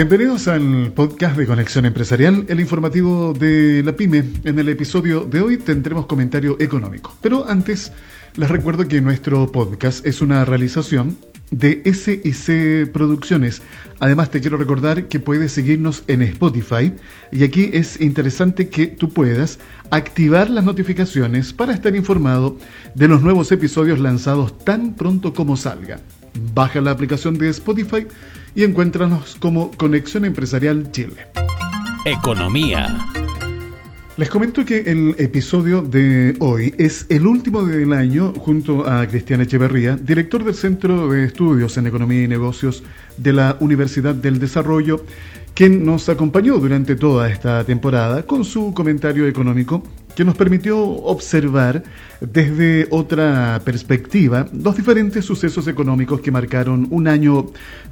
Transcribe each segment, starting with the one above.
Bienvenidos al podcast de Conexión Empresarial, el informativo de la PyME. En el episodio de hoy tendremos comentario económico. Pero antes, les recuerdo que nuestro podcast es una realización de SIC Producciones. Además, te quiero recordar que puedes seguirnos en Spotify y aquí es interesante que tú puedas activar las notificaciones para estar informado de los nuevos episodios lanzados tan pronto como salga. Baja la aplicación de Spotify y encuéntranos como Conexión Empresarial Chile. Economía. Les comento que el episodio de hoy es el último del año junto a Cristian Echeverría, director del Centro de Estudios en Economía y Negocios de la Universidad del Desarrollo, quien nos acompañó durante toda esta temporada con su comentario económico que nos permitió observar desde otra perspectiva los diferentes sucesos económicos que marcaron un año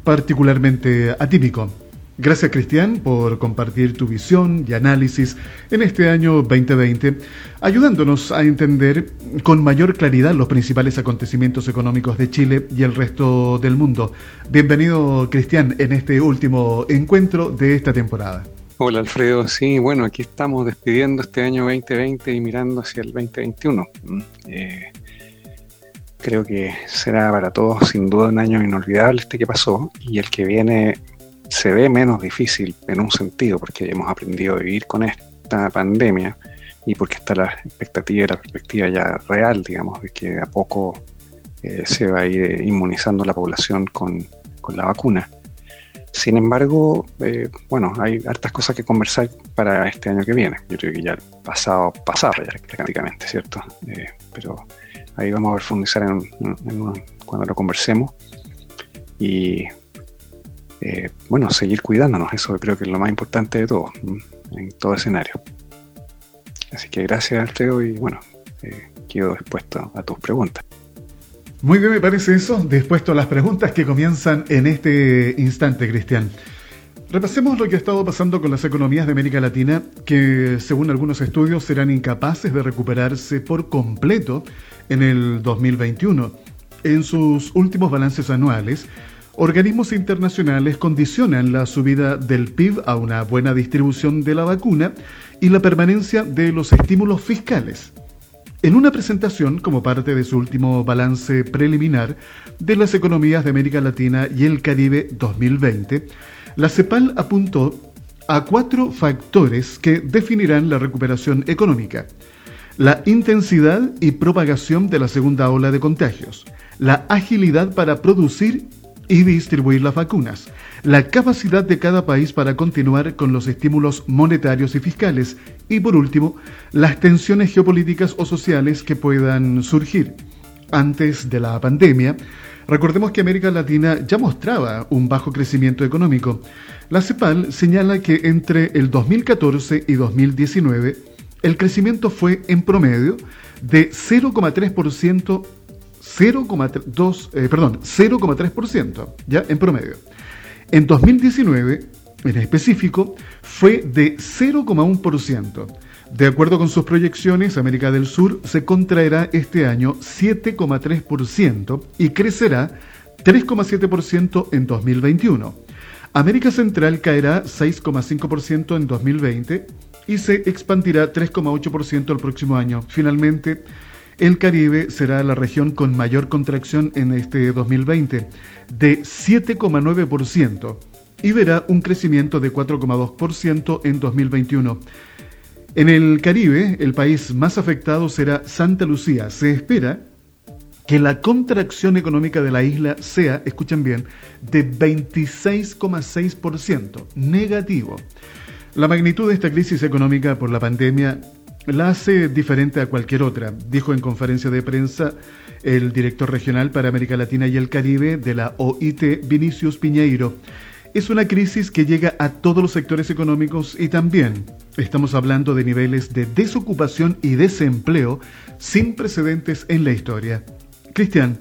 particularmente atípico. Gracias Cristian por compartir tu visión y análisis en este año 2020, ayudándonos a entender con mayor claridad los principales acontecimientos económicos de Chile y el resto del mundo. Bienvenido Cristian en este último encuentro de esta temporada. Hola Alfredo, sí, bueno, aquí estamos despidiendo este año 2020 y mirando hacia el 2021. Mm, eh, creo que será para todos sin duda un año inolvidable este que pasó y el que viene se ve menos difícil en un sentido, porque hemos aprendido a vivir con esta pandemia y porque está la expectativa y la perspectiva ya real, digamos, de que a poco eh, se va a ir inmunizando la población con, la vacuna. Sin embargo, eh, bueno, hay hartas cosas que conversar para este año que viene. Yo creo que ya el pasado, pasado ya prácticamente, ¿cierto? Eh, pero ahí vamos a profundizar en, cuando lo conversemos. Y eh, bueno, seguir cuidándonos, eso creo que es lo más importante de todo, en todo escenario. Así que gracias, Alfredo, y bueno, eh, quedo dispuesto a tus preguntas. Muy bien, me parece eso, dispuesto a las preguntas que comienzan en este instante, Cristian. Repasemos lo que ha estado pasando con las economías de América Latina, que según algunos estudios serán incapaces de recuperarse por completo en el 2021. En sus últimos balances anuales, Organismos internacionales condicionan la subida del PIB a una buena distribución de la vacuna y la permanencia de los estímulos fiscales. En una presentación como parte de su último balance preliminar de las economías de América Latina y el Caribe 2020, la CEPAL apuntó a cuatro factores que definirán la recuperación económica. La intensidad y propagación de la segunda ola de contagios, la agilidad para producir y distribuir las vacunas, la capacidad de cada país para continuar con los estímulos monetarios y fiscales y por último, las tensiones geopolíticas o sociales que puedan surgir. Antes de la pandemia, recordemos que América Latina ya mostraba un bajo crecimiento económico. La CEPAL señala que entre el 2014 y 2019 el crecimiento fue en promedio de 0,3% 0,2, eh, perdón, 0,3%, ya en promedio. En 2019, en específico, fue de 0,1%. De acuerdo con sus proyecciones, América del Sur se contraerá este año 7,3% y crecerá 3,7% en 2021. América Central caerá 6,5% en 2020 y se expandirá 3,8% el próximo año. Finalmente, el Caribe será la región con mayor contracción en este 2020, de 7,9%, y verá un crecimiento de 4,2% en 2021. En el Caribe, el país más afectado será Santa Lucía. Se espera que la contracción económica de la isla sea, escuchen bien, de 26,6%, negativo. La magnitud de esta crisis económica por la pandemia la hace diferente a cualquier otra, dijo en conferencia de prensa el director regional para América Latina y el Caribe de la OIT, Vinicius Piñeiro. Es una crisis que llega a todos los sectores económicos y también estamos hablando de niveles de desocupación y desempleo sin precedentes en la historia. Cristian,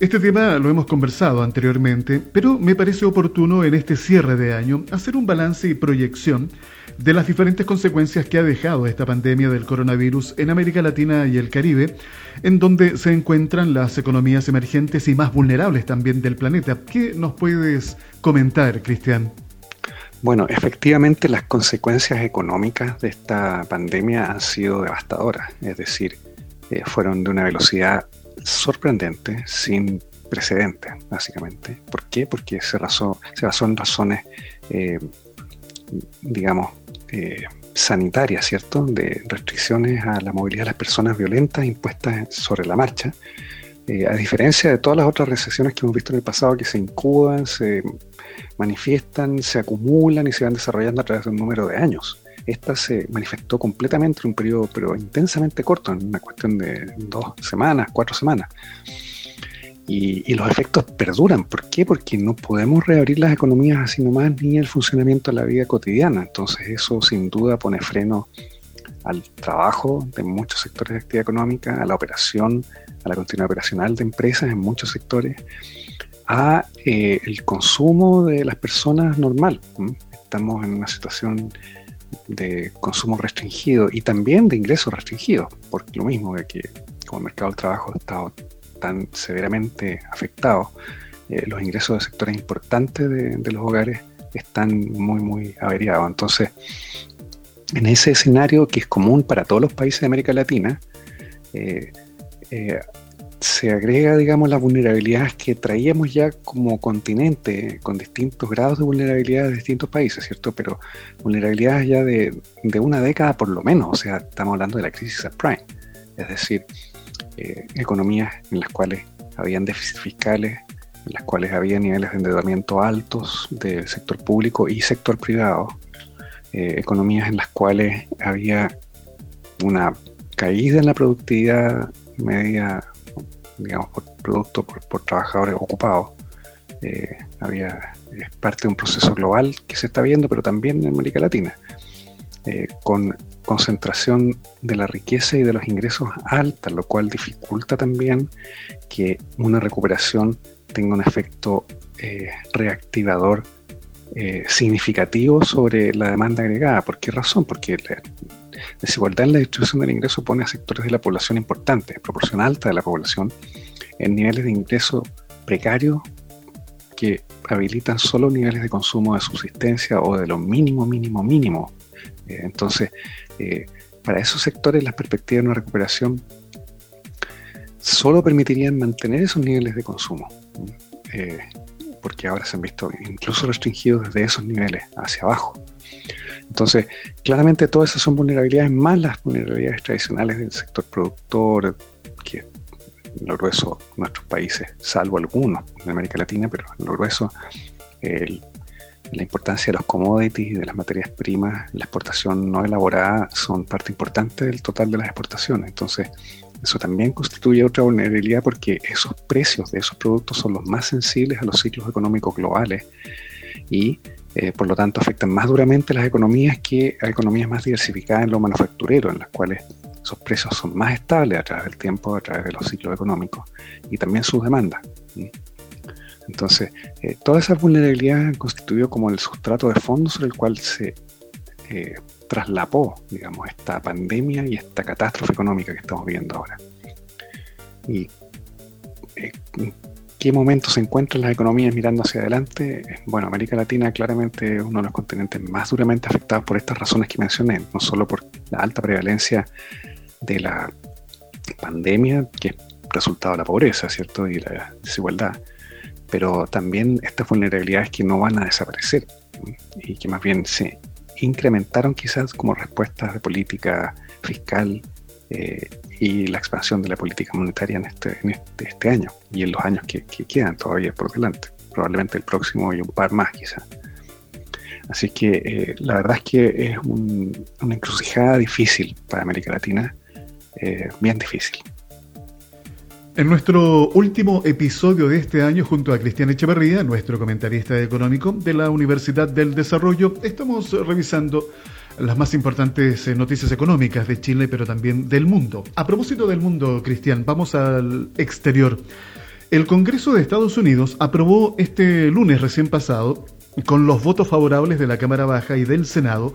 este tema lo hemos conversado anteriormente, pero me parece oportuno en este cierre de año hacer un balance y proyección de las diferentes consecuencias que ha dejado esta pandemia del coronavirus en América Latina y el Caribe, en donde se encuentran las economías emergentes y más vulnerables también del planeta. ¿Qué nos puedes comentar, Cristian? Bueno, efectivamente las consecuencias económicas de esta pandemia han sido devastadoras, es decir, eh, fueron de una velocidad sorprendente, sin precedentes, básicamente. ¿Por qué? Porque se, basó, se basó en razones, eh, digamos, eh, sanitarias, ¿cierto? De restricciones a la movilidad de las personas violentas impuestas sobre la marcha. a diferencia de todas las otras recesiones que hemos visto en el pasado que se incuban, se manifiestan, se acumulan y se van desarrollando a través de un número de años. Esta se manifestó completamente en un periodo, pero intensamente corto, en una cuestión de dos semanas, cuatro semanas. Y, los efectos perduran. ¿Por qué? Porque no podemos reabrir las economías así nomás ni el funcionamiento de la vida cotidiana. Entonces eso sin duda pone freno al trabajo de muchos sectores de actividad económica, a la operación, a la continuidad operacional de empresas en muchos sectores a eh, el consumo de las personas normal. Estamos en una situación de consumo restringido y también de ingresos restringidos, porque lo mismo de que como el mercado del trabajo ha estado tan severamente afectado, eh, los ingresos de sectores importantes de, los hogares están muy, muy averiados. Entonces, en ese escenario que es común para todos los países de América Latina, eh, se agrega, digamos, las vulnerabilidades que traíamos ya como continente, con distintos grados de vulnerabilidad de distintos países, ¿cierto? Pero vulnerabilidades ya de, una década por lo menos, o sea, estamos hablando de la crisis subprime, es decir, eh, economías en las cuales habían déficits fiscales, en las cuales había niveles de endeudamiento altos del sector público y sector privado, eh, economías en las cuales había una caída en la productividad media digamos, por producto, por, trabajadores ocupados. Eh, había, es parte de un proceso global que se está viendo, pero también en América Latina, eh, con concentración de la riqueza y de los ingresos alta, lo cual dificulta también que una recuperación tenga un efecto eh, reactivador significativo sobre la demanda agregada. ¿Por qué razón? Porque desigualdad en la distribución del ingreso pone a sectores de la población importantes, proporción alta de la población, en niveles de ingreso precarios que habilitan solo niveles de consumo de subsistencia o de lo mínimo, mínimo, mínimo. Eh, entonces, eh, para esos sectores las perspectivas de una recuperación solo permitirían mantener esos niveles de consumo, eh, porque ahora se han visto incluso restringidos desde esos niveles hacia abajo. Entonces, claramente todas esas son vulnerabilidades más las vulnerabilidades tradicionales del sector productor, que en lo grueso nuestros países, salvo algunos de América Latina, pero en lo grueso la importancia de los commodities y de las materias primas, la exportación no elaborada son parte importante del total de las exportaciones. Entonces, eso también constituye otra vulnerabilidad porque esos precios de esos productos son los más sensibles a los ciclos económicos globales y eh, por lo tanto afectan más duramente las economías que a economías más diversificadas en lo manufacturero, en las cuales esos precios son más estables a través del tiempo, a través de los ciclos económicos y también sus demandas. Entonces, eh, todas esas vulnerabilidades han constituido como el sustrato de fondo sobre el cual se eh, traslapó, digamos, esta pandemia y esta catástrofe económica que estamos viendo ahora. Y qué momento se encuentran las economías mirando hacia adelante, bueno, América Latina claramente es uno de los continentes más duramente afectados por estas razones que mencioné, no solo por la alta prevalencia de la pandemia, que es resultado de la pobreza, ¿cierto? Y la desigualdad, pero también estas vulnerabilidades que no van a desaparecer y que más bien se incrementaron quizás como respuestas de política fiscal eh, y la expansión de la política monetaria en este, en este, este año y en los años que, quedan todavía por delante, probablemente el próximo y un par más quizás. Así que eh, la verdad es que es una encrucijada difícil para América Latina, eh, bien difícil. En nuestro último episodio de este año, junto a Cristian Echeverría, nuestro comentarista económico de la Universidad del Desarrollo, estamos revisando las más importantes eh, noticias económicas de Chile, pero también del mundo. A propósito del mundo, Cristian, vamos al exterior. El Congreso de Estados Unidos aprobó este lunes recién pasado, con los votos favorables de la Cámara Baja y del Senado,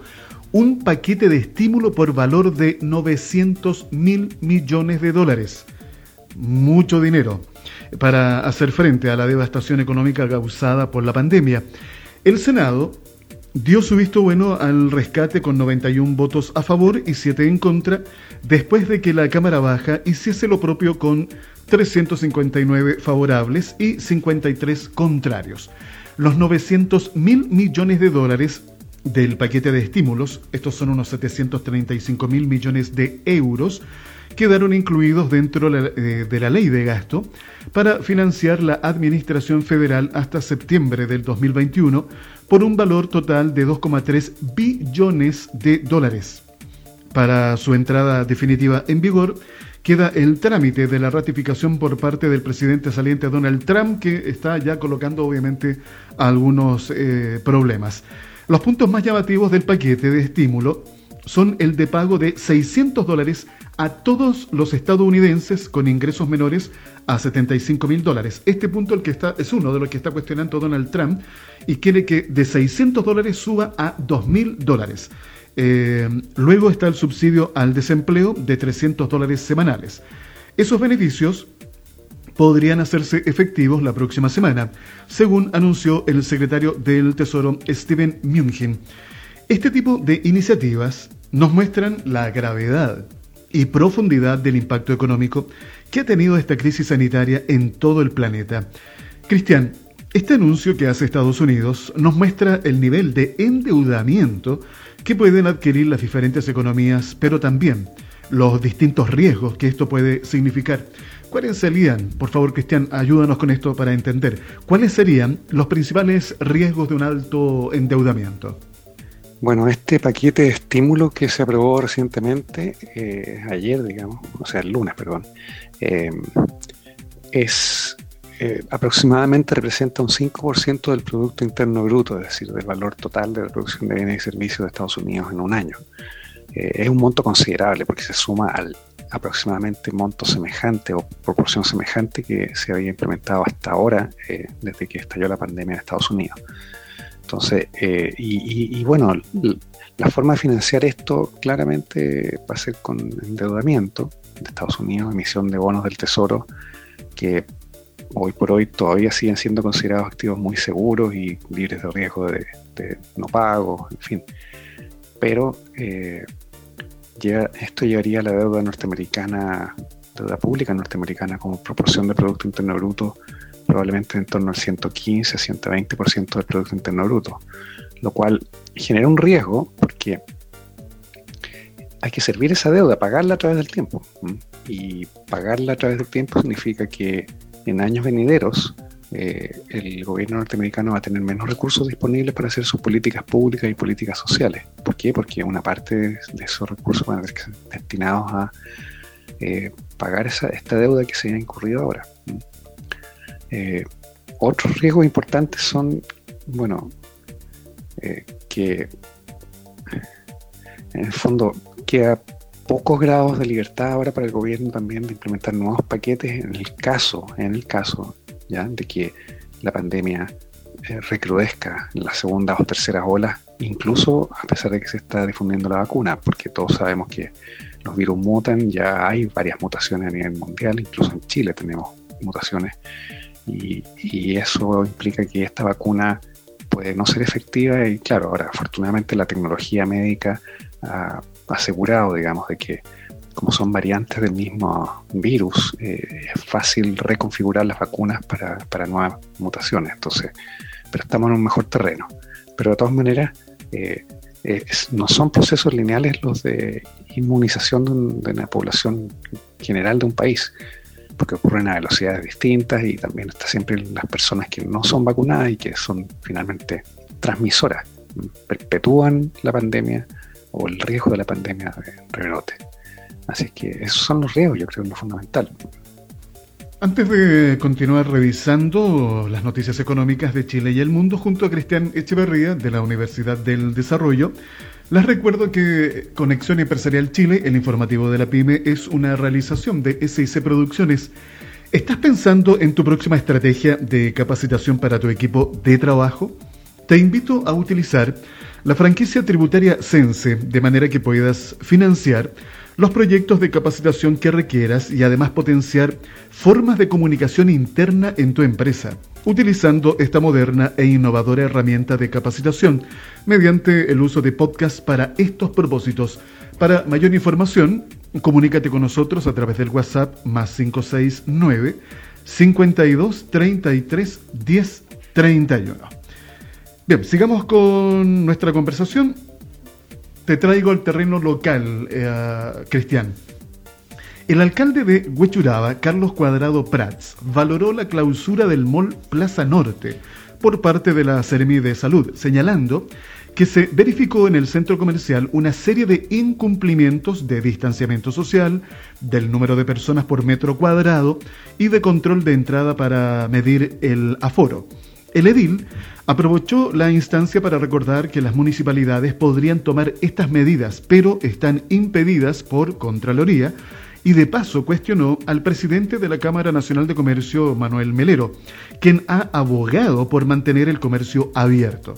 un paquete de estímulo por valor de 900 mil millones de dólares. Mucho dinero para hacer frente a la devastación económica causada por la pandemia. El Senado dio su visto bueno al rescate con 91 votos a favor y 7 en contra, después de que la Cámara Baja hiciese lo propio con 359 favorables y 53 contrarios. Los 900 mil millones de dólares del paquete de estímulos, estos son unos 735 mil millones de euros, quedaron incluidos dentro eh, de la ley de gasto para financiar la Administración Federal hasta septiembre del 2021 por un valor total de 2,3 billones de dólares. Para su entrada definitiva en vigor, queda el trámite de la ratificación por parte del presidente saliente Donald Trump, que está ya colocando obviamente algunos eh, problemas. Los puntos más llamativos del paquete de estímulo son el de pago de 600 dólares a todos los estadounidenses con ingresos menores a 75 mil dólares. Este punto el que está, es uno de los que está cuestionando Donald Trump y quiere que de 600 dólares suba a 2 mil dólares. Eh, luego está el subsidio al desempleo de 300 dólares semanales. Esos beneficios podrían hacerse efectivos la próxima semana, según anunció el secretario del Tesoro Steven Mnuchin. Este tipo de iniciativas nos muestran la gravedad y profundidad del impacto económico que ha tenido esta crisis sanitaria en todo el planeta. Cristian, este anuncio que hace Estados Unidos nos muestra el nivel de endeudamiento que pueden adquirir las diferentes economías, pero también los distintos riesgos que esto puede significar. ¿Cuáles serían, por favor Cristian, ayúdanos con esto para entender, cuáles serían los principales riesgos de un alto endeudamiento? Bueno, este paquete de estímulo que se aprobó recientemente, eh, ayer, digamos, o sea, el lunes, perdón, eh, es eh, aproximadamente representa un 5% del Producto Interno Bruto, es decir, del valor total de la producción de bienes y servicios de Estados Unidos en un año. es un monto considerable porque se suma al aproximadamente monto semejante o proporción semejante que se había implementado hasta ahora desde que estalló la pandemia en Estados Unidos. Entonces, eh, y, bueno, la forma de financiar esto claramente va a ser con endeudamiento de Estados Unidos, emisión de bonos del Tesoro, que hoy por hoy todavía siguen siendo considerados activos muy seguros y libres de riesgo de, no pago, en fin. Pero eh, esto llevaría a la deuda norteamericana, deuda pública norteamericana como proporción de Producto Interno Bruto probablemente en torno al 115, 120% del Producto Interno Bruto, lo cual genera un riesgo porque hay que servir esa deuda, pagarla a través del tiempo. Y pagarla a través del tiempo significa que en años venideros eh, el gobierno norteamericano va a tener menos recursos disponibles para hacer sus políticas públicas y políticas sociales. ¿Por qué? Porque una parte de esos recursos van a ser destinados a eh, pagar esa, esta deuda que se ha incurrido ahora. Eh, otros riesgos importantes son, bueno, eh, que en el fondo queda pocos grados de libertad ahora para el gobierno también de implementar nuevos paquetes en el caso, en el caso ya de que la pandemia eh, recrudezca en las segundas o terceras olas, incluso a pesar de que se está difundiendo la vacuna, porque todos sabemos que los virus mutan, ya hay varias mutaciones a nivel mundial, incluso en Chile tenemos mutaciones y, eso implica que esta vacuna puede no ser efectiva y claro, ahora afortunadamente la tecnología médica ha asegurado, digamos, de que como son variantes del mismo virus, eh, es fácil reconfigurar las vacunas para, nuevas mutaciones. Entonces, pero estamos en un mejor terreno. Pero de todas maneras, eh, no son procesos lineales los de inmunización de, una población general de un país porque ocurren a velocidades distintas y también está siempre las personas que no son vacunadas y que son finalmente transmisoras, perpetúan la pandemia o el riesgo de la pandemia de rebrote. Así que esos son los riesgos, yo creo, lo fundamental. Antes de continuar revisando las noticias económicas de Chile y el mundo junto a Cristian Echeverría de la Universidad del Desarrollo, les recuerdo que Conexión Empresarial Chile, el informativo de la PyME, es una realización de SIC Producciones. ¿Estás pensando en tu próxima estrategia de capacitación para tu equipo de trabajo? Te invito a utilizar la franquicia tributaria Sense de manera que puedas financiar los proyectos de capacitación que requieras y además potenciar formas de comunicación interna en tu empresa, utilizando esta moderna e innovadora herramienta de capacitación mediante el uso de podcasts para estos propósitos. Para mayor información, comunícate con nosotros a través del WhatsApp más 569 52 33 10 31. Bien, sigamos con nuestra conversación te traigo al terreno local, eh, Cristian. El alcalde de Huechuraba, Carlos Cuadrado Prats, valoró la clausura del Mall Plaza Norte por parte de la Seremi de Salud, señalando que se verificó en el centro comercial una serie de incumplimientos de distanciamiento social, del número de personas por metro cuadrado y de control de entrada para medir el aforo. El edil aprovechó la instancia para recordar que las municipalidades podrían tomar estas medidas, pero están impedidas por Contraloría, y de paso cuestionó al presidente de la Cámara Nacional de Comercio, Manuel Melero, quien ha abogado por mantener el comercio abierto.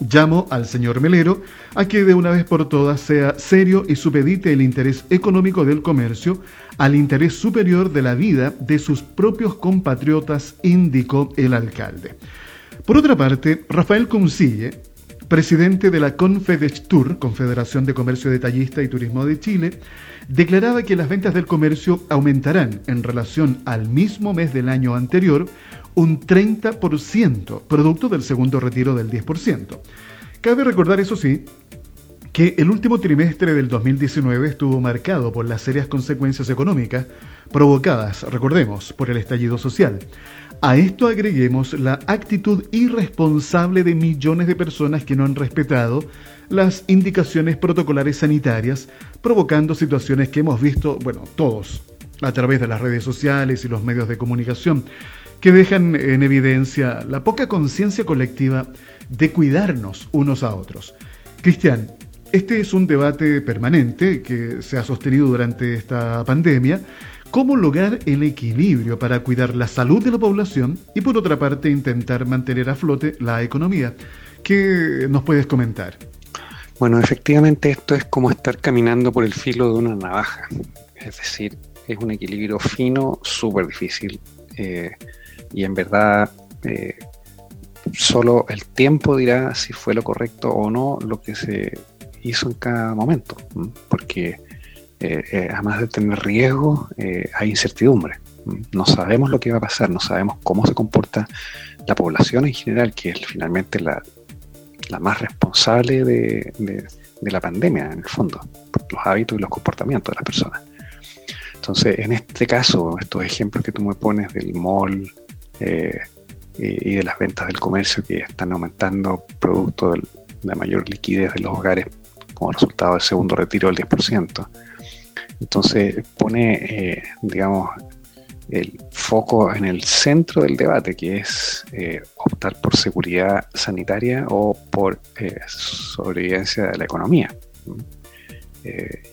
Llamo al señor Melero a que de una vez por todas sea serio y supedite el interés económico del comercio al interés superior de la vida de sus propios compatriotas, indicó el alcalde. Por otra parte, Rafael Consille, presidente de la Confedestur, Confederación de Comercio Detallista y Turismo de Chile, declaraba que las ventas del comercio aumentarán en relación al mismo mes del año anterior un 30%, producto del segundo retiro del 10%. Cabe recordar, eso sí, que el último trimestre del 2019 estuvo marcado por las serias consecuencias económicas provocadas, recordemos, por el estallido social. A esto agreguemos la actitud irresponsable de millones de personas que no han respetado las indicaciones protocolares sanitarias, provocando situaciones que hemos visto, bueno, todos, a través de las redes sociales y los medios de comunicación, que dejan en evidencia la poca conciencia colectiva de cuidarnos unos a otros. Cristian, este es un debate permanente que se ha sostenido durante esta pandemia cómo lograr el equilibrio para cuidar la salud de la población y por otra parte intentar mantener a flote la economía. ¿Qué nos puedes comentar? Bueno, efectivamente esto es como estar caminando por el filo de una navaja. Es decir, es un equilibrio fino, súper difícil. Eh, y en verdad, eh, solo el tiempo dirá si fue lo correcto o no lo que se hizo en cada momento. Porque eh, eh, además de tener riesgo, eh, hay incertidumbre. No sabemos lo que va a pasar, no sabemos cómo se comporta la población en general, que es finalmente la, más responsable de, la pandemia, en el fondo, por los hábitos y los comportamientos de las personas. Entonces, en este caso, estos ejemplos que tú me pones del mall y, de las ventas del comercio que están aumentando producto de la mayor liquidez de los hogares como resultado del segundo retiro del 10%, entonces pone, eh, digamos, el foco en el centro del debate, que es eh, optar por seguridad sanitaria o por eh, sobrevivencia de la economía.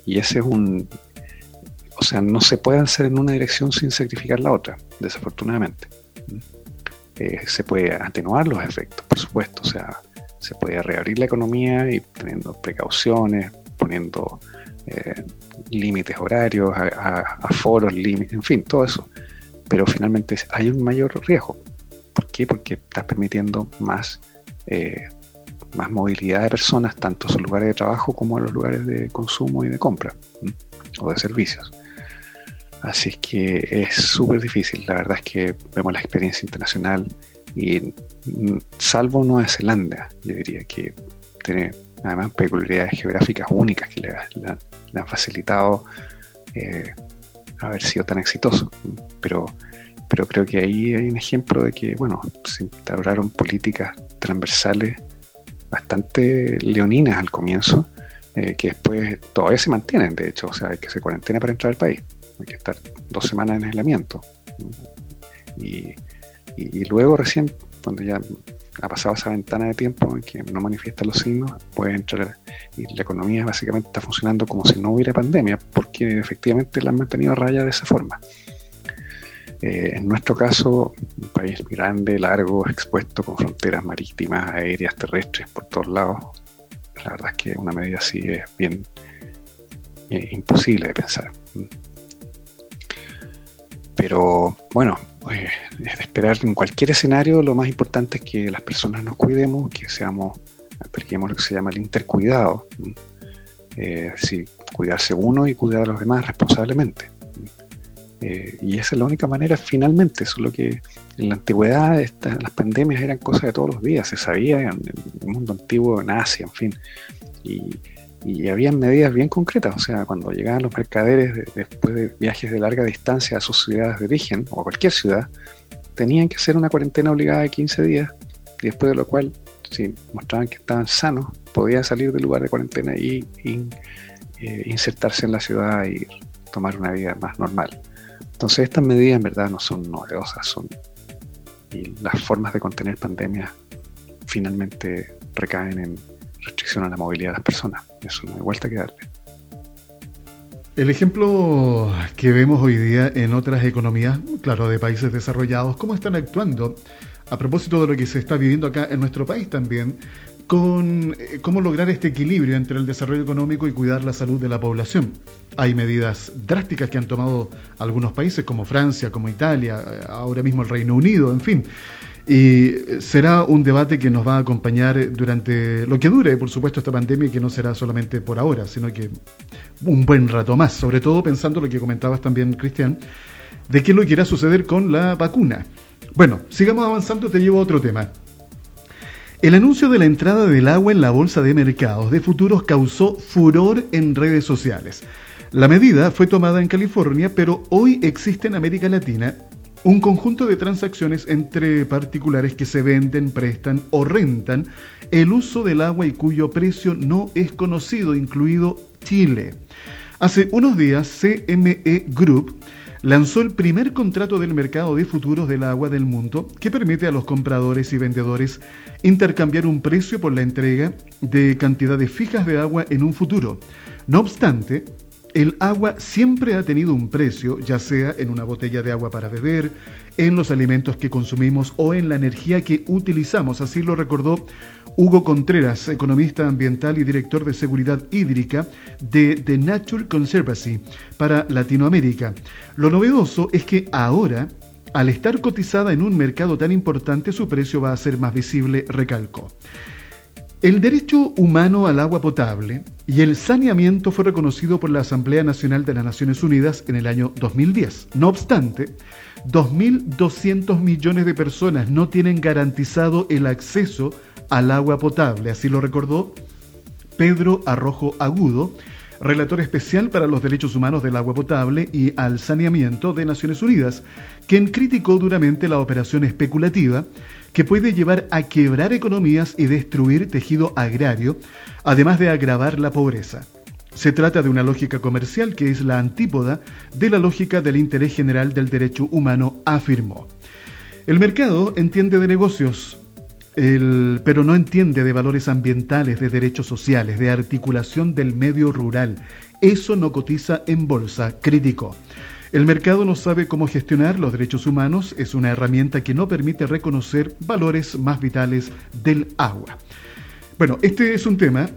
y ese es un... O sea, no se puede hacer en una dirección sin sacrificar la otra, desafortunadamente. se puede atenuar los efectos, por supuesto. O sea, se puede reabrir la economía y teniendo precauciones, poniendo límites horarios, a, foros, límites, en fin, todo eso. Pero finalmente hay un mayor riesgo. ¿Por qué? Porque estás permitiendo más, eh, más movilidad de personas, tanto en sus lugares de trabajo como en los lugares de consumo y de compra o de servicios. Así es que es súper difícil. La verdad es que vemos la experiencia internacional y mm, salvo Nueva Zelanda, yo diría que tiene además peculiaridades geográficas únicas que le, han facilitado eh, haber sido tan exitoso. Pero, pero creo que ahí hay un ejemplo de que, bueno, se instauraron políticas transversales bastante leoninas al comienzo, eh, que después todavía se mantienen, de hecho, o sea, hay que hacer cuarentena para entrar al país, hay que estar dos semanas en aislamiento. Y, y luego recién, cuando ya ha pasado esa ventana de tiempo en que no manifiesta los signos, puede entrar y la economía básicamente está funcionando como si no hubiera pandemia, porque efectivamente la han mantenido a raya de esa forma. Eh, en nuestro caso, un país grande, largo, expuesto, con fronteras marítimas, aéreas, terrestres por todos lados, la verdad es que una medida así es bien, imposible de pensar. Pero bueno, eh, es esperar en cualquier escenario, lo más importante es que las personas nos cuidemos, que seamos, apliquemos lo que se llama el intercuidado. Eh, es cuidarse uno y cuidar a los demás responsablemente. Eh, y esa es la única manera finalmente, solo que en la antigüedad las pandemias eran cosas de todos los días, se sabía en, el mundo antiguo, en Asia, en fin. Y había medidas bien concretas, o sea, cuando llegaban los mercaderes después de viajes de larga distancia a sus ciudades de origen o a cualquier ciudad, tenían que hacer una cuarentena obligada de 15 días, y después de lo cual, si mostraban que estaban sanos, podían salir del lugar de cuarentena y, eh, insertarse en la ciudad y tomar una vida más normal. Entonces estas medidas en verdad no son novedosas, son las formas de contener pandemias finalmente recaen en restricción a la movilidad de las personas. Eso no hay vuelta que darle. El ejemplo que vemos hoy día en otras economías, claro, de países desarrollados, cómo están actuando a propósito de lo que se está viviendo acá en nuestro país también, con eh, cómo lograr este equilibrio entre el desarrollo económico y cuidar la salud de la población. Hay medidas drásticas que han tomado algunos países como Francia, como Italia, eh, ahora mismo el Reino Unido, en fin. Y será un debate que nos va a acompañar durante lo que dure, por supuesto, esta pandemia que no será solamente por ahora, sino que un buen rato más, sobre todo pensando lo que comentabas también, Cristian, de qué es lo que irá suceder con la vacuna. Bueno, sigamos avanzando, te llevo a otro tema. El anuncio de la entrada del agua en la bolsa de mercados de futuros causó furor en redes sociales. La medida fue tomada en California, pero hoy existe en América Latina un conjunto de transacciones entre particulares que se venden, prestan o rentan el uso del agua y cuyo precio no es conocido, incluido Chile. Hace unos días, CME Group lanzó el primer contrato del mercado de futuros del agua del mundo que permite a los compradores y vendedores intercambiar un precio por la entrega de cantidades fijas de agua en un futuro. No obstante, el agua siempre ha tenido un precio, ya sea en una botella de agua para beber, en los alimentos que consumimos o en la energía que utilizamos. Así lo recordó Hugo Contreras, economista ambiental y director de seguridad hídrica de The Nature Conservancy para Latinoamérica. Lo novedoso es que ahora, al estar cotizada en un mercado tan importante, su precio va a ser más visible, recalcó. El derecho humano al agua potable y el saneamiento fue reconocido por la Asamblea Nacional de las Naciones Unidas en el año 2010. No obstante, 2.200 millones de personas no tienen garantizado el acceso al agua potable, así lo recordó Pedro Arrojo Agudo, relator especial para los derechos humanos del agua potable y al saneamiento de Naciones Unidas, quien criticó duramente la operación especulativa que puede llevar a quebrar economías y destruir tejido agrario, además de agravar la pobreza. Se trata de una lógica comercial que es la antípoda de la lógica del interés general del derecho humano, afirmó. El mercado entiende de negocios, pero no entiende de valores ambientales, de derechos sociales, de articulación del medio rural. Eso no cotiza en bolsa, criticó. El mercado no sabe cómo gestionar los derechos humanos, es una herramienta que no permite reconocer valores más vitales del agua. Bueno, este es un tema,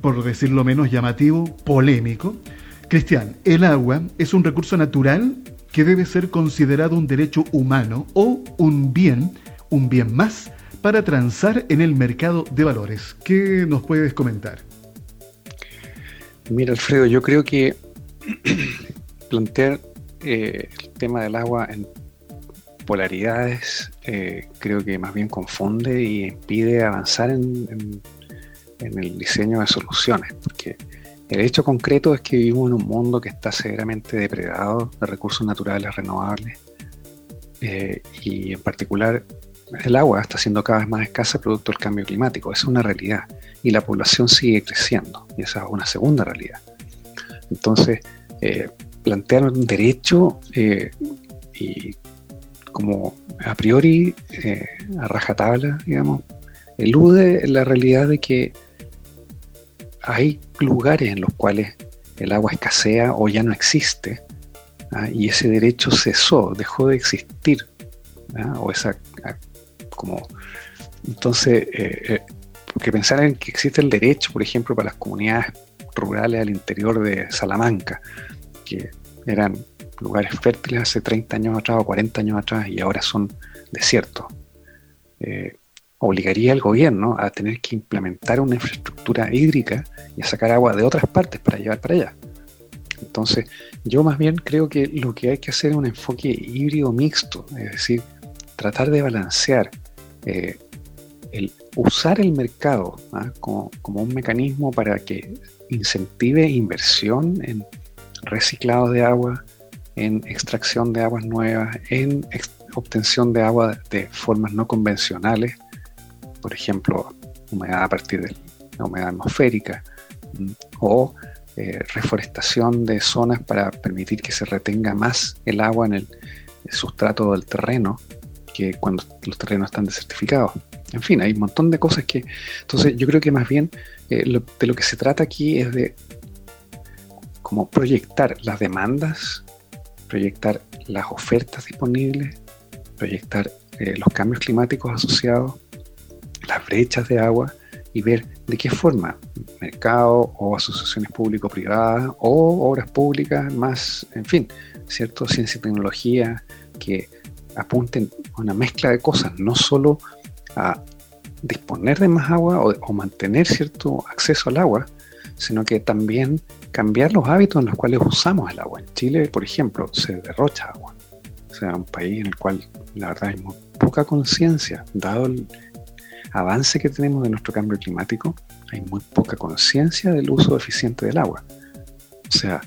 por decirlo menos llamativo, polémico. Cristian, el agua es un recurso natural que debe ser considerado un derecho humano o un bien, un bien más, para transar en el mercado de valores. ¿Qué nos puedes comentar? Mira, Alfredo, yo creo que plantear eh, el tema del agua en polaridades eh, creo que más bien confunde y impide avanzar en, el diseño de soluciones, porque el hecho concreto es que vivimos en un mundo que está severamente depredado de recursos naturales renovables eh, y en particular el agua está siendo cada vez más escasa producto del cambio climático, es una realidad y la población sigue creciendo y esa es una segunda realidad. Entonces, plantear un derecho eh, y como a priori eh, a rajatabla, digamos, elude la realidad de que hay lugares en los cuales el agua escasea o ya no existe ¿ah? y ese derecho cesó, dejó de existir ¿ah? o esa como entonces eh, porque pensar en que existe el derecho, por ejemplo, para las comunidades rurales al interior de Salamanca, que eran lugares fértiles hace 30 años atrás o 40 años atrás y ahora son desiertos. Eh, obligaría al gobierno a tener que implementar una infraestructura hídrica y a sacar agua de otras partes para llevar para allá. Entonces, yo más bien creo que lo que hay que hacer es un enfoque híbrido mixto, es decir, tratar de balancear eh, el usar el mercado ¿ah? como, un mecanismo para que incentive inversión en reciclado de agua, en extracción de aguas nuevas, en obtención de agua de formas no convencionales, por ejemplo, humedad a partir de la humedad atmosférica, o eh, reforestación de zonas para permitir que se retenga más el agua en el, sustrato del terreno que cuando los terrenos están desertificados. En fin, hay un montón de cosas que... Entonces yo creo que más bien eh, de lo que se trata aquí es de como proyectar las demandas, proyectar las ofertas disponibles, proyectar eh, los cambios climáticos asociados, las brechas de agua y ver de qué forma mercado o asociaciones público-privadas o obras públicas más, en fin, ¿cierto? Ciencia y tecnología que apunten a una mezcla de cosas, no solo a disponer de más agua o, mantener cierto acceso al agua, sino que también cambiar los hábitos en los cuales usamos el agua. En Chile, por ejemplo, se derrocha agua. O sea, un país en el cual la verdad hay muy poca conciencia, dado el, avance que tenemos de nuestro cambio climático, hay muy poca conciencia del uso eficiente del agua. O sea,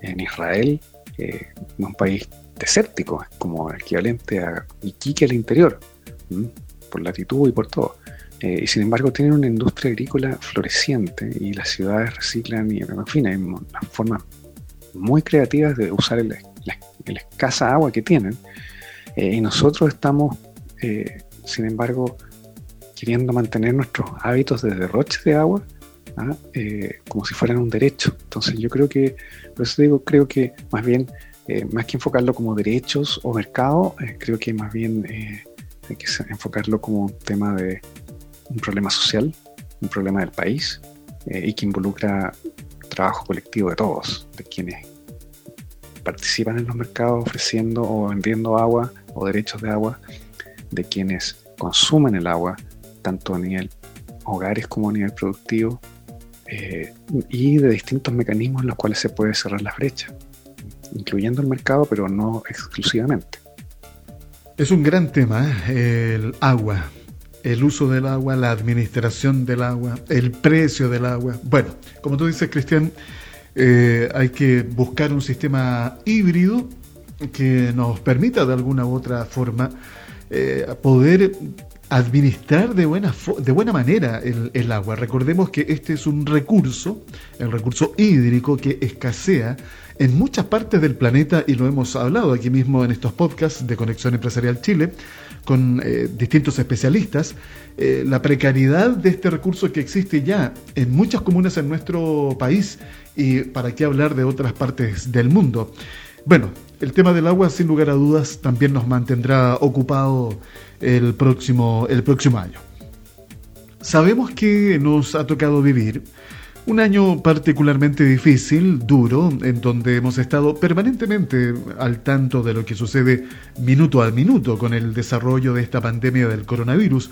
en Israel, eh, un país desértico, es como equivalente a Iquique al interior, por latitud y por todo. Eh, y sin embargo tienen una industria agrícola floreciente y las ciudades reciclan y en fin, hay formas muy creativas de usar la, escasa agua que tienen. Eh, y nosotros estamos, sin embargo, queriendo mantener nuestros hábitos de derroche de agua ¿ah? eh, como si fueran un derecho. Entonces yo creo que, por eso digo, creo que más bien, eh, más que enfocarlo como derechos o mercado, eh, creo que más bien hay que enfocarlo como un tema de un problema social, un problema del país y que involucra trabajo colectivo de todos, de quienes participan en los mercados ofreciendo o vendiendo agua o derechos de agua, de quienes consumen el agua, tanto a nivel hogares como a nivel productivo, eh, y de distintos mecanismos en los cuales se puede cerrar las brechas, incluyendo el mercado, pero no exclusivamente. Es un gran tema, ¿eh? el agua, el uso del agua, la administración del agua, el precio del agua. Bueno, como tú dices, Cristian, eh, hay que buscar un sistema híbrido que nos permita de alguna u otra forma poder administrar de buena, de buena manera el, agua. Recordemos que este es un recurso, el recurso hídrico que escasea en muchas partes del planeta y lo hemos hablado aquí mismo en estos podcasts de Conexión Empresarial Chile con eh, distintos especialistas, eh, la precariedad de este recurso que existe ya en muchas comunas en nuestro país y para qué hablar de otras partes del mundo. Bueno, el tema del agua sin lugar a dudas también nos mantendrá ocupado el próximo, el próximo año. Sabemos que nos ha tocado vivir un año particularmente difícil, duro, en donde hemos estado permanentemente al tanto de lo que sucede minuto a minuto con el desarrollo de esta pandemia del coronavirus,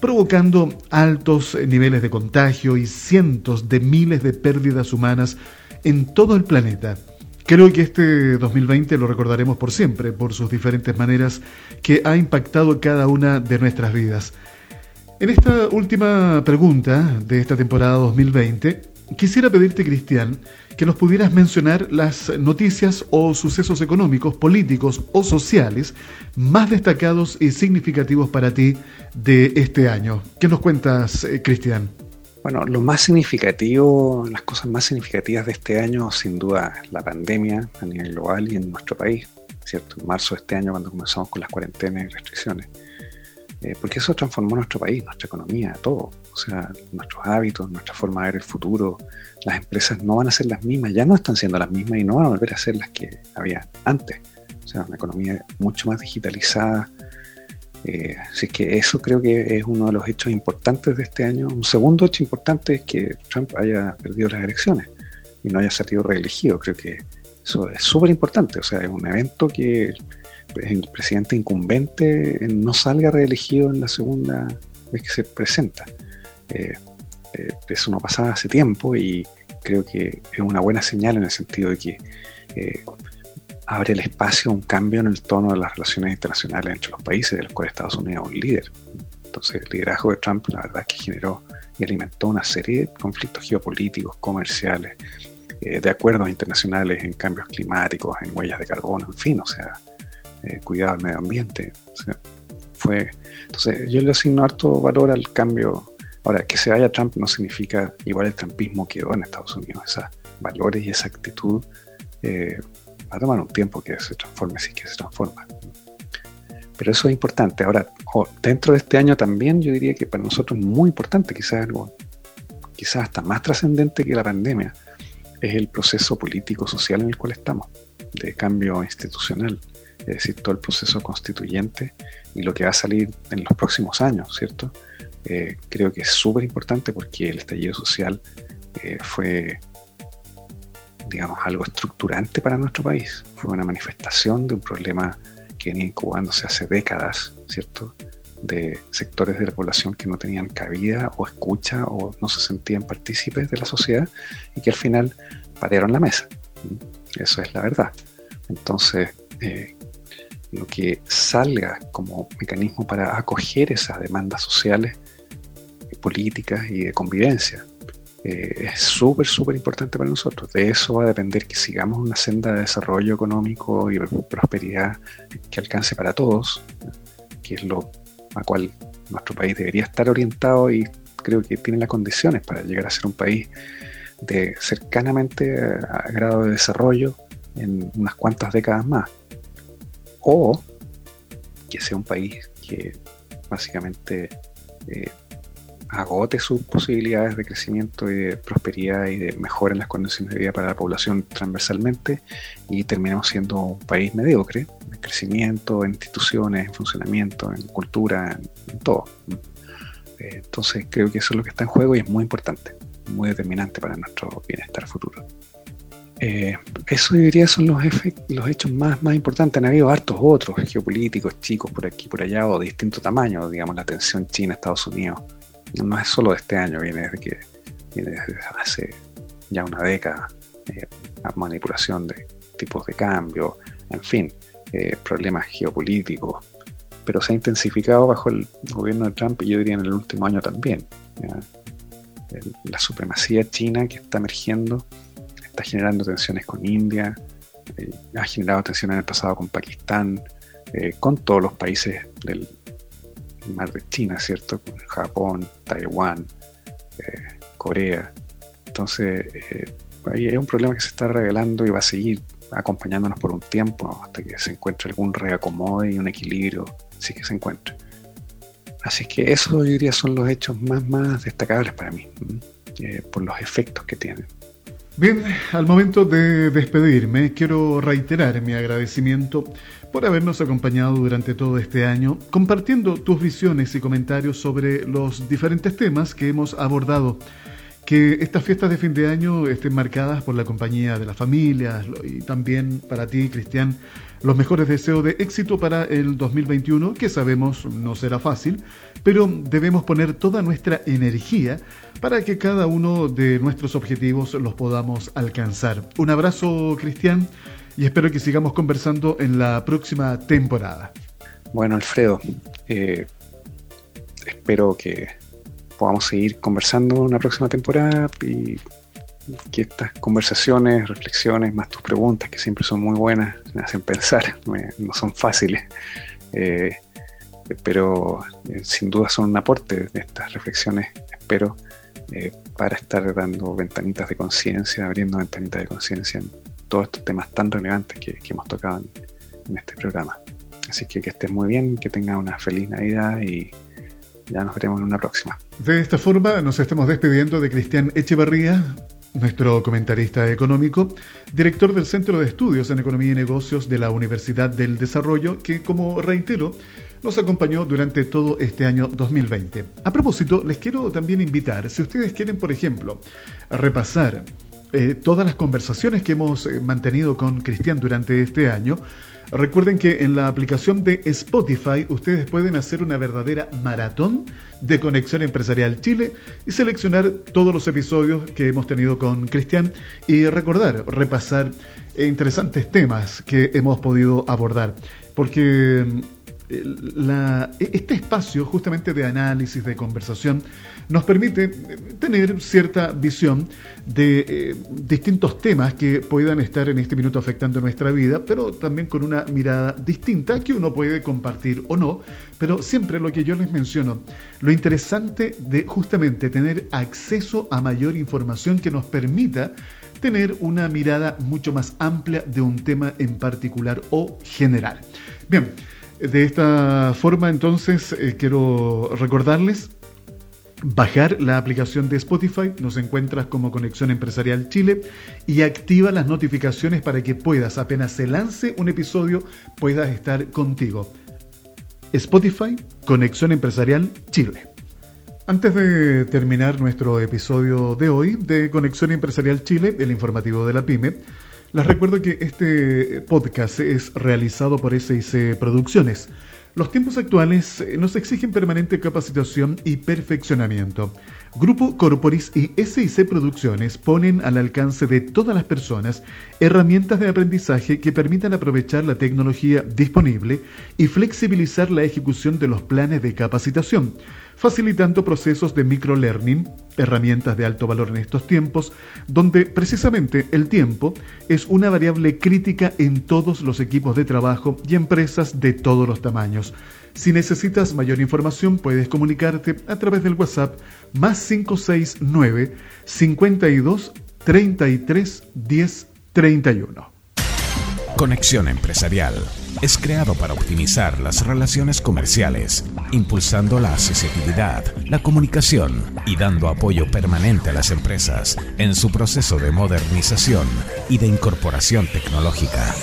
provocando altos niveles de contagio y cientos de miles de pérdidas humanas en todo el planeta. Creo que este 2020 lo recordaremos por siempre, por sus diferentes maneras que ha impactado cada una de nuestras vidas. En esta última pregunta de esta temporada 2020, quisiera pedirte, Cristian, que nos pudieras mencionar las noticias o sucesos económicos, políticos o sociales más destacados y significativos para ti de este año. ¿Qué nos cuentas, eh, Cristian? Bueno, lo más significativo, las cosas más significativas de este año, sin duda, la pandemia a nivel global y en nuestro país, ¿cierto? En marzo de este año, cuando comenzamos con las cuarentenas y restricciones. Eh, porque eso transformó nuestro país, nuestra economía, todo. O sea, nuestros hábitos, nuestra forma de ver el futuro. Las empresas no van a ser las mismas, ya no están siendo las mismas y no van a volver a ser las que había antes. O sea, una economía mucho más digitalizada, eh, así que eso creo que es uno de los hechos importantes de este año. Un segundo hecho importante es que Trump haya perdido las elecciones. y no haya salido reelegido. Creo que eso es súper importante. O sea, es un evento que el presidente incumbente no salga reelegido en la segunda vez que se presenta. Eh, eh, eso no pasaba hace tiempo y creo que es una buena señal en el sentido de que eh, abre el espacio a un cambio en el tono de las relaciones internacionales entre los países, de los cuales Estados Unidos es un líder. Entonces, el liderazgo de Trump, la verdad, que generó y alimentó una serie de conflictos geopolíticos, comerciales, eh, de acuerdos internacionales en cambios climáticos, en huellas de carbono, en fin, o sea, eh, cuidado del medio ambiente. fue, entonces, yo le asigno harto valor al cambio. Ahora, que se vaya Trump no significa igual el trumpismo quedó en Estados Unidos. Esos valores y esa actitud eh, va a tomar un tiempo que se transforme, sí que se transforma. Pero eso es importante. Ahora, dentro de este año también yo diría que para nosotros muy importante, quizás algo, quizás hasta más trascendente que la pandemia, es el proceso político social en el cual estamos, de cambio institucional, es decir, todo el proceso constituyente y lo que va a salir en los próximos años, ¿cierto? Eh, creo que es súper importante porque el estallido social eh, fue, digamos, algo estructurante para nuestro país, fue una manifestación de un problema que venía incubándose hace décadas, ¿cierto? De sectores de la población que no tenían cabida o escucha o no se sentían partícipes de la sociedad y que al final patearon la mesa. Eso es la verdad. Entonces, eh, lo que salga como mecanismo para acoger esas demandas sociales, políticas y de convivencia, eh, es súper, súper importante para nosotros. De eso va a depender que sigamos una senda de desarrollo económico y prosperidad que alcance para todos, que es lo a cual nuestro país debería estar orientado y creo que tiene las condiciones para llegar a ser un país de cercanamente a grado de desarrollo en unas cuantas décadas más. O que sea un país que básicamente eh, agote sus posibilidades de crecimiento y de prosperidad y de mejora en las condiciones de vida para la población transversalmente y terminemos siendo un país mediocre en crecimiento, en instituciones, en funcionamiento, en cultura, en, todo. Eh, entonces creo que eso es lo que está en juego y es muy importante, muy determinante para nuestro bienestar futuro. Eh, eso diría son los, los hechos más, más importantes. Han habido hartos otros geopolíticos chicos por aquí, por allá, o de distinto tamaño, digamos, la tensión China-Estados Unidos no es solo de este año, viene desde que viene desde hace ya una década, eh, la manipulación de tipos de cambio, en fin, eh, problemas geopolíticos, pero se ha intensificado bajo el gobierno de Trump y yo diría en el último año también. la supremacía china que está emergiendo está generando tensiones con India, eh, ha generado tensiones en el pasado con Pakistán, con todos los países del, mar de China, ¿cierto? Japón, Taiwán, eh, Corea. Entonces, eh, ahí hay un problema que se está revelando y va a seguir acompañándonos por un tiempo hasta que se encuentre algún reacomode y un equilibrio, si que se encuentre. Así que eso yo diría son los hechos más, más destacables para mí, eh, por los efectos que tienen. Bien, al momento de despedirme, quiero reiterar mi agradecimiento por habernos acompañado durante todo este año, compartiendo tus visiones y comentarios sobre los diferentes temas que hemos abordado. Que estas fiestas de fin de año estén marcadas por la compañía de las familias y también para ti, Cristian, los mejores deseos de éxito para el 2021, que sabemos no será fácil, pero debemos poner toda nuestra energía para que cada uno de nuestros objetivos los podamos alcanzar. Un abrazo, Cristian y espero que sigamos conversando en la próxima temporada. Bueno, Alfredo, eh, espero que podamos seguir conversando en una próxima temporada y que estas conversaciones, reflexiones, más tus preguntas, que siempre son muy buenas, me hacen pensar, no son fáciles, eh, pero eh, sin duda son un aporte de estas reflexiones, espero, para estar dando ventanitas de conciencia, abriendo ventanitas de conciencia en todos estos temas tan relevantes que, hemos tocado en, este programa. Así que que estés muy bien, que tengas una feliz Navidad y ya nos veremos en una próxima. De esta forma nos estamos despidiendo de Cristian Echevarría, nuestro comentarista económico, director del Centro de Estudios en Economía y Negocios de la Universidad del Desarrollo, que como reitero, nos acompañó durante todo este año 2020. A propósito, les quiero también invitar, si ustedes quieren, por ejemplo, repasar eh, todas las conversaciones que hemos eh, mantenido con Cristian durante este año, recuerden que en la aplicación de Spotify ustedes pueden hacer una verdadera maratón de Conexión Empresarial Chile y seleccionar todos los episodios que hemos tenido con Cristian y recordar, repasar interesantes temas que hemos podido abordar. Porque la, este espacio justamente de análisis, de conversación, nos permite tener cierta visión de eh, distintos temas que puedan estar en este minuto afectando nuestra vida, pero también con una mirada distinta que uno puede compartir o no, pero siempre lo que yo les menciono, lo interesante de justamente tener acceso a mayor información que nos permita tener una mirada mucho más amplia de un tema en particular o general. Bien, de esta forma, entonces, eh, quiero recordarles bajar la aplicación de Spotify, nos encuentras como Conexión Empresarial Chile y activa las notificaciones para que puedas, apenas se lance un episodio, puedas estar contigo. Spotify, Conexión Empresarial Chile. Antes de terminar nuestro episodio de hoy de Conexión Empresarial Chile, el informativo de la PyME, les recuerdo que este podcast es realizado por SIC Producciones. Los tiempos actuales eh, nos exigen permanente capacitación y perfeccionamiento. Grupo Corporis y SIC Producciones ponen al alcance de todas las personas herramientas de aprendizaje que permitan aprovechar la tecnología disponible y flexibilizar la ejecución de los planes de capacitación facilitando procesos de microlearning, herramientas de alto valor en estos tiempos, donde precisamente el tiempo es una variable crítica en todos los equipos de trabajo y empresas de todos los tamaños. Si necesitas mayor información, puedes comunicarte a través del WhatsApp más 569 52 33 10 31. Conexión Empresarial es creado para optimizar las relaciones comerciales, impulsando la accesibilidad, la comunicación y dando apoyo permanente a las empresas en su proceso de modernización y de incorporación tecnológica.